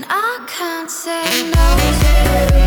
And I can't say no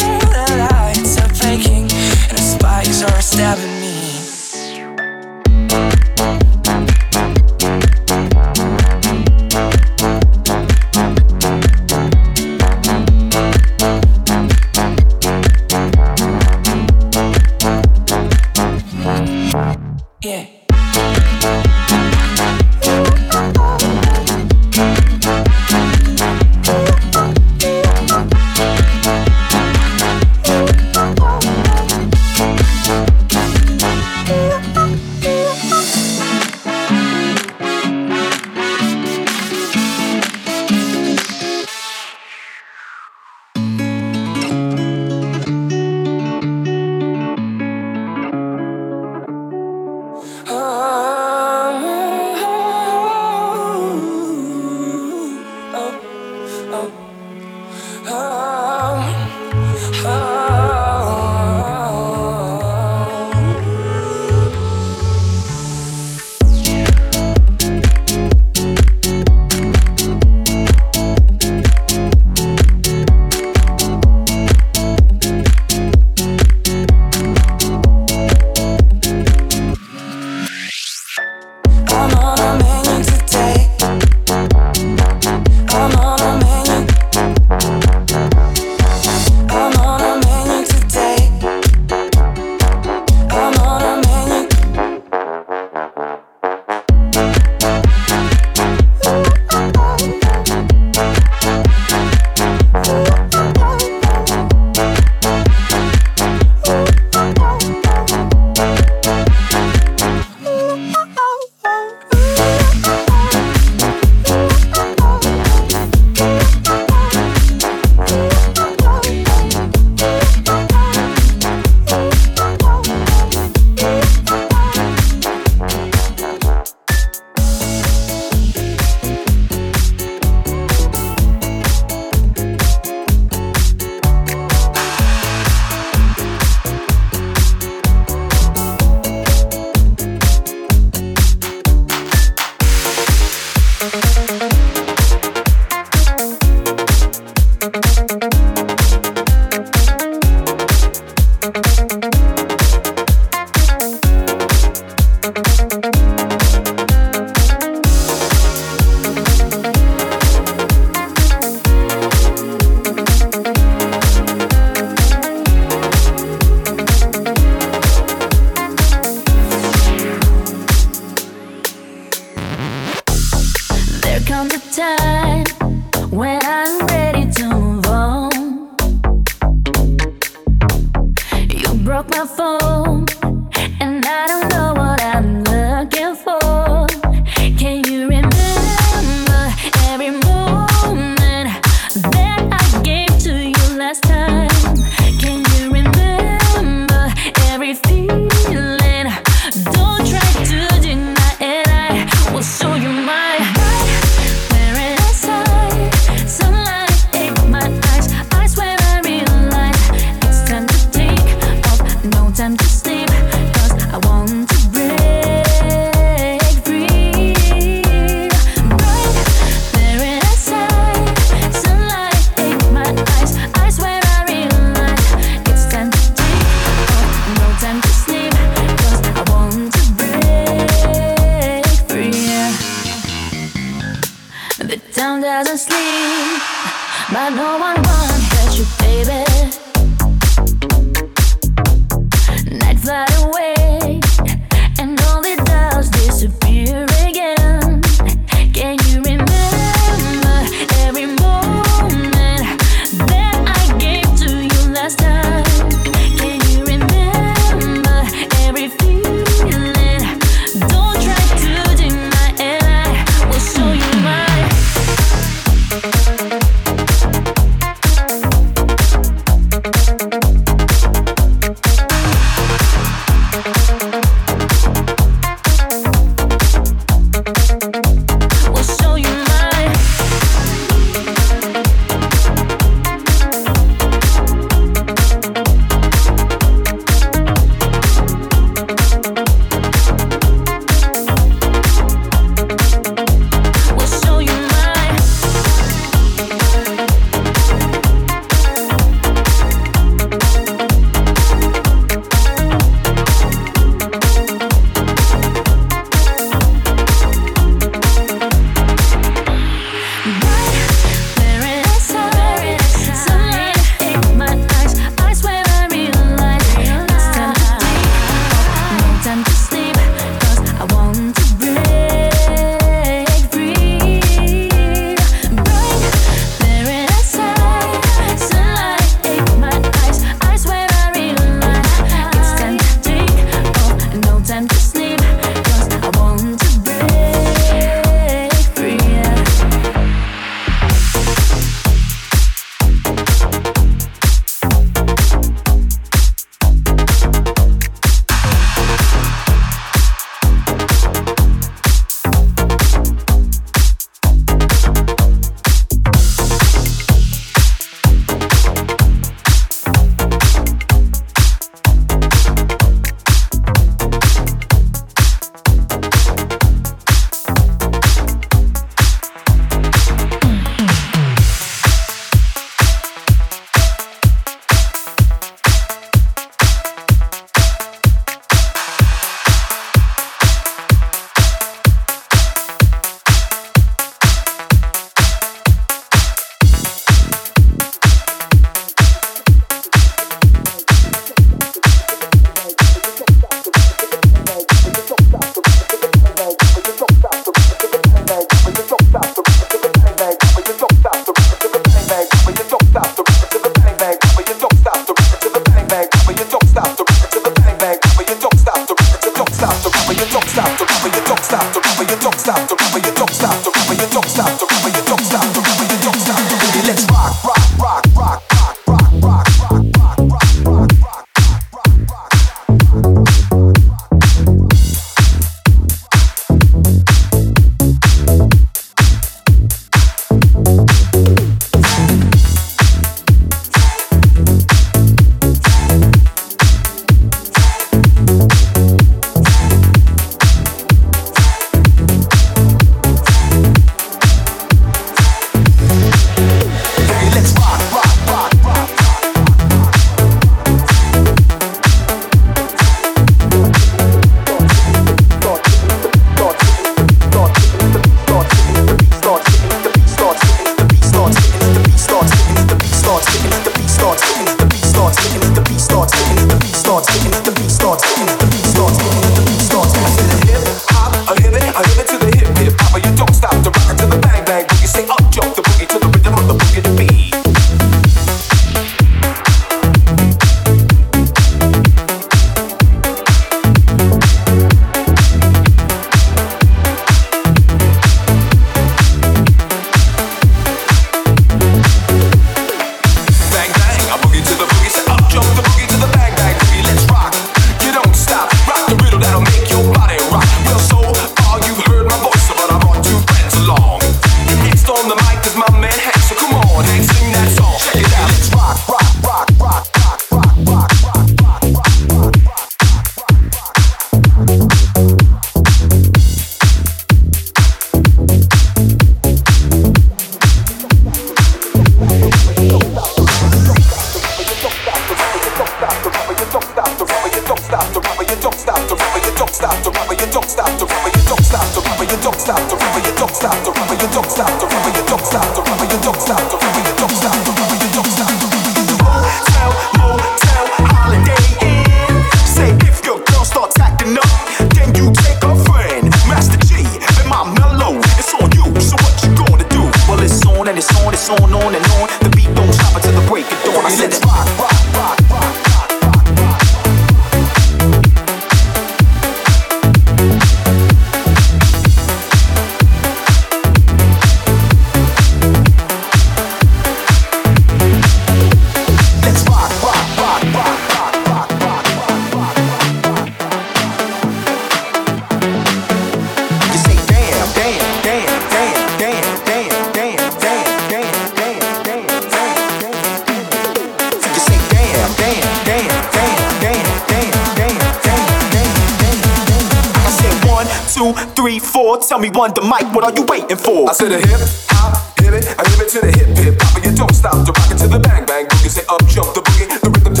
more. Tell me one the mic, what are you waiting for? I said a hip hop, hit it, I give it to the hip hip hop, and you don't stop. The rock it to the bang bang You can say up jump the boogie, the rhythm.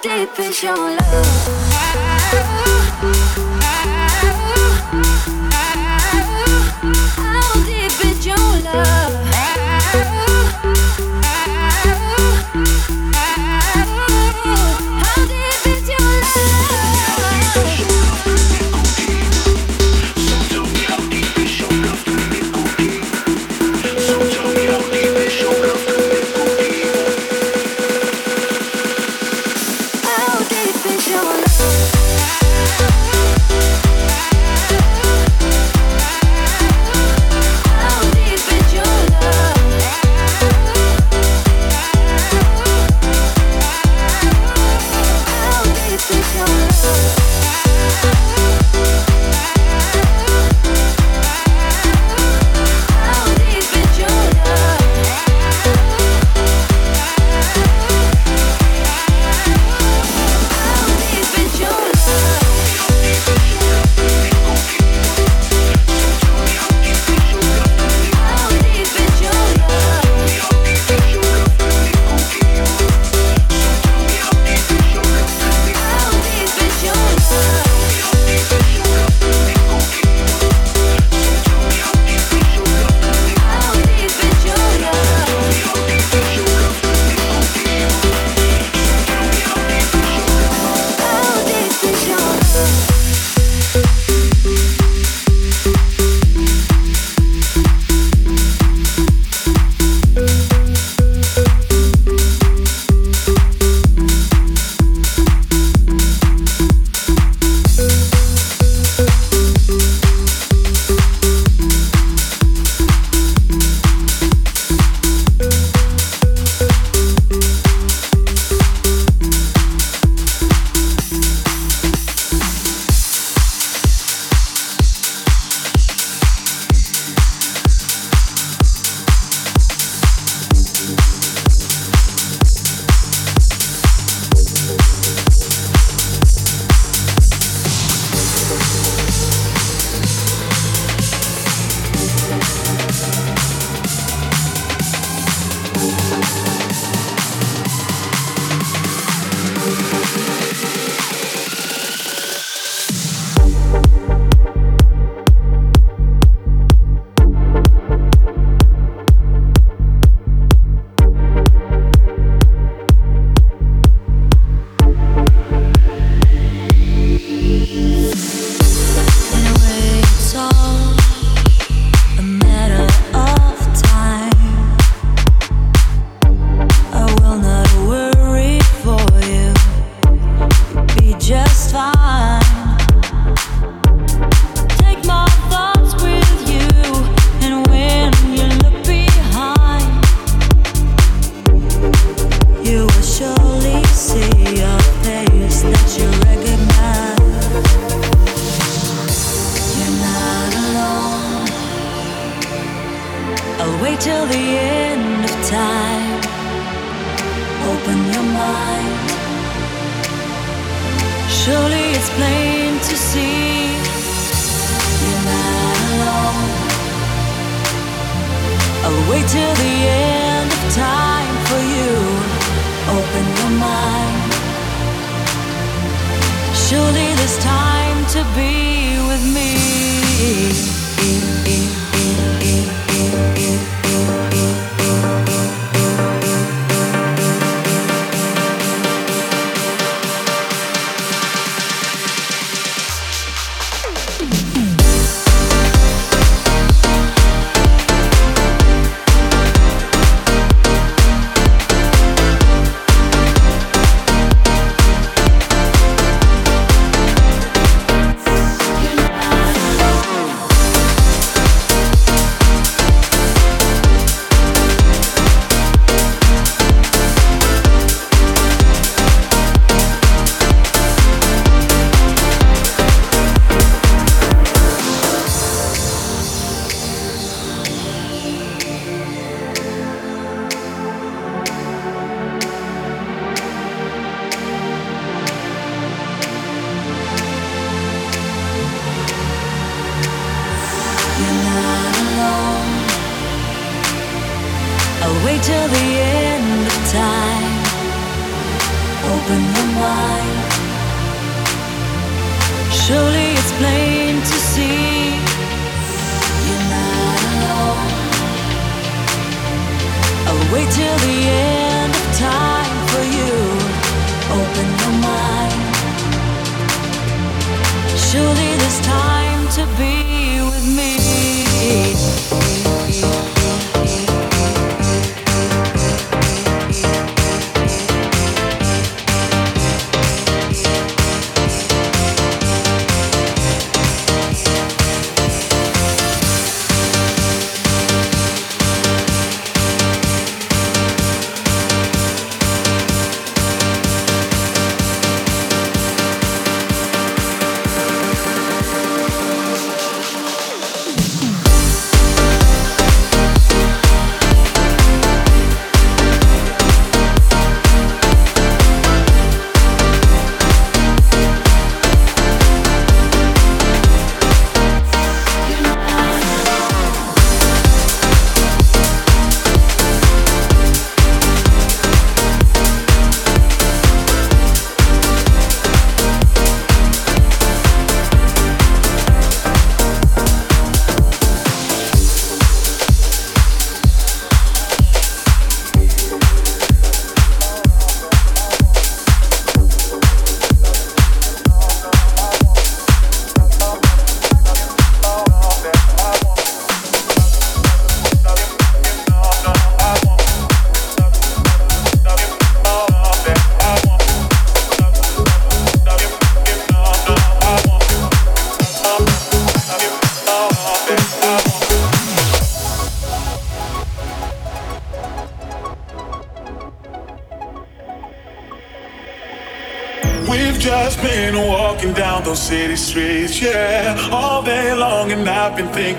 deep is your love? wait till the end of time for you. Open your mind. Surely there's time to be.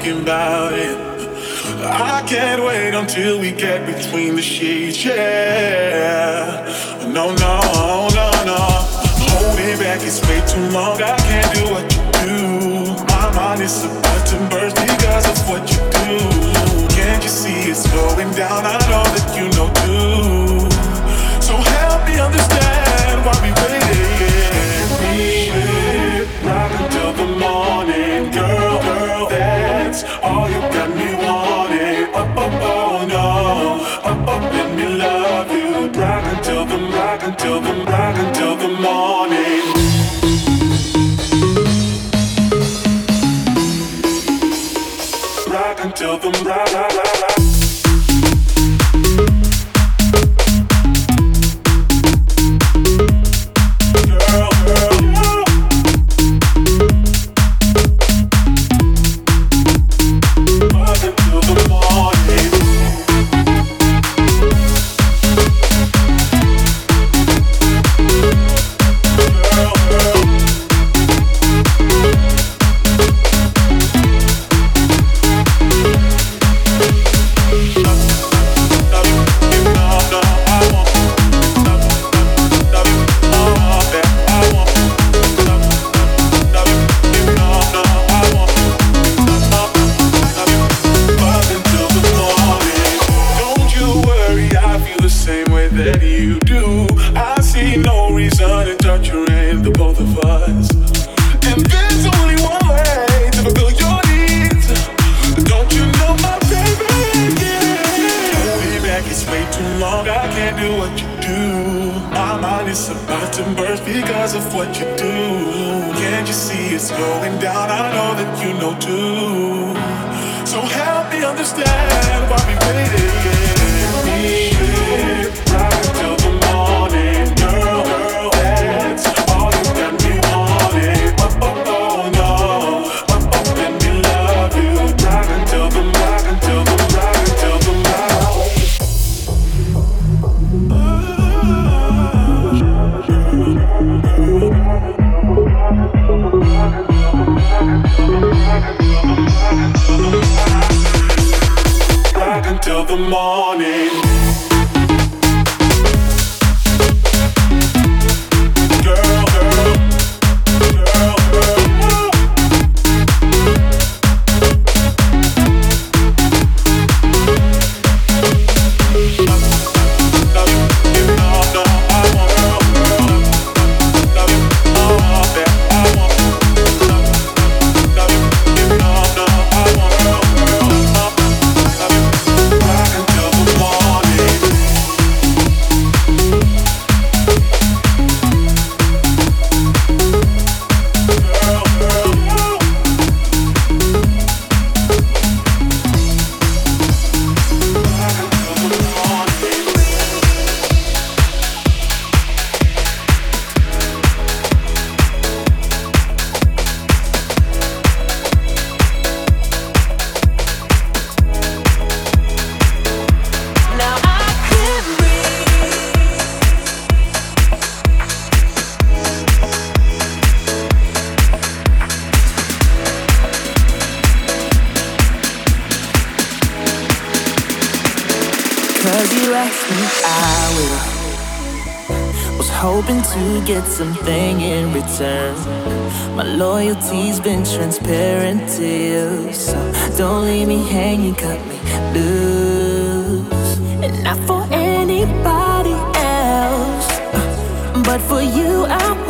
thinking about it. I can't wait until we get between the sheets, yeah. No, no, no, no. Hold it back, it's way too long. I can't do what you do. My mind is. till the light. no do. So help me understand. Hoping to get something in return. My loyalty's been transparent to you, so don't leave me hanging, cut me loose. And not for anybody else, but for you I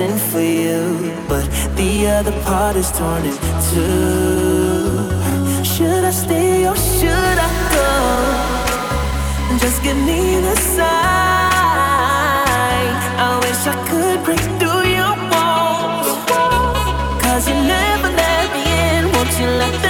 destined for you, but the other part is torn in two. Should I stay or should I go? Just give me the sign. I wish I could break through your walls. Cause you never let me in, won't you let